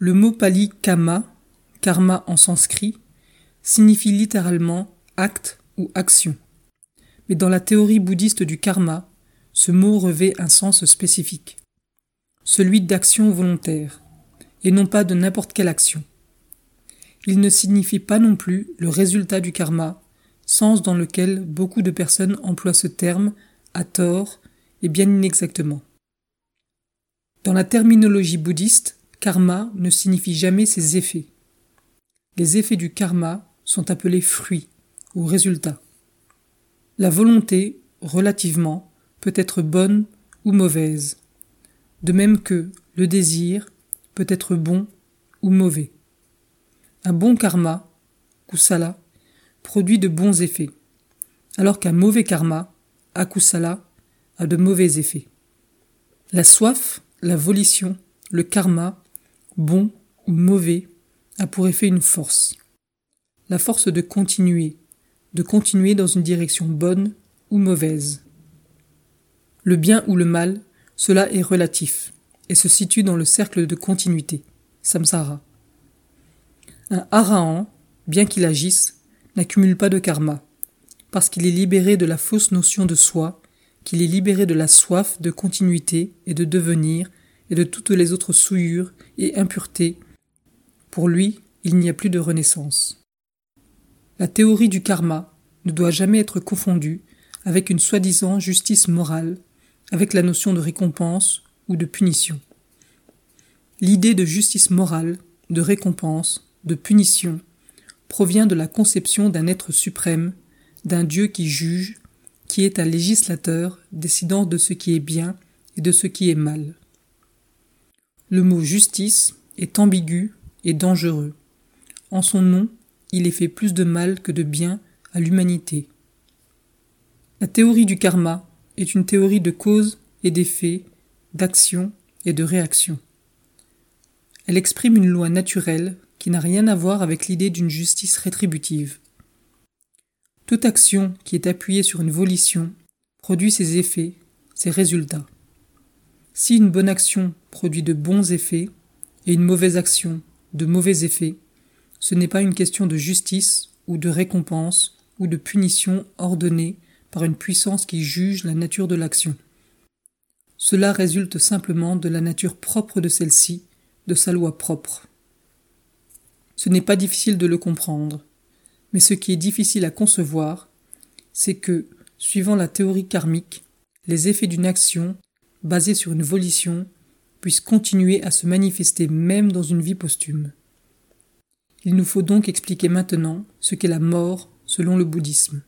Le mot pali kama, karma en sanskrit, signifie littéralement acte ou action. Mais dans la théorie bouddhiste du karma, ce mot revêt un sens spécifique, celui d'action volontaire, et non pas de n'importe quelle action. Il ne signifie pas non plus le résultat du karma, sens dans lequel beaucoup de personnes emploient ce terme à tort et bien inexactement. Dans la terminologie bouddhiste, karma ne signifie jamais ses effets. Les effets du karma sont appelés fruits ou résultats. La volonté, relativement, peut être bonne ou mauvaise, de même que le désir peut être bon ou mauvais. Un bon karma, kusala, produit de bons effets, alors qu'un mauvais karma, akusala, a de mauvais effets. La soif, la volition, le karma, bon ou mauvais, a pour effet une force. La force de continuer, de continuer dans une direction bonne ou mauvaise. Le bien ou le mal, cela est relatif et se situe dans le cercle de continuité, samsara. Un arahan, bien qu'il agisse, n'accumule pas de karma, parce qu'il est libéré de la fausse notion de soi, qu'il est libéré de la soif de continuité et de devenir, et de toutes les autres souillures et impuretés. Pour lui, il n'y a plus de renaissance. La théorie du karma ne doit jamais être confondue avec une soi-disant justice morale, avec la notion de récompense ou de punition. L'idée de justice morale, de récompense, de punition provient de la conception d'un être suprême, d'un Dieu qui juge, qui est un législateur décidant de ce qui est bien et de ce qui est mal. Le mot justice est ambigu et dangereux. En son nom, il est fait plus de mal que de bien à l'humanité. La théorie du karma est une théorie de cause et d'effet, d'action et de réaction. Elle exprime une loi naturelle qui n'a rien à voir avec l'idée d'une justice rétributive. Toute action qui est appuyée sur une volition produit ses effets, ses résultats. Si une bonne action produit de bons effets et une mauvaise action de mauvais effets, ce n'est pas une question de justice ou de récompense ou de punition ordonnée par une puissance qui juge la nature de l'action. Cela résulte simplement de la nature propre de celle-ci, de sa loi propre. Ce n'est pas difficile de le comprendre, mais ce qui est difficile à concevoir, c'est que, suivant la théorie karmique, les effets d'une action, basée sur une volition, puissent continuer à se manifester même dans une vie posthume. Il nous faut donc expliquer maintenant ce qu'est la mort selon le bouddhisme.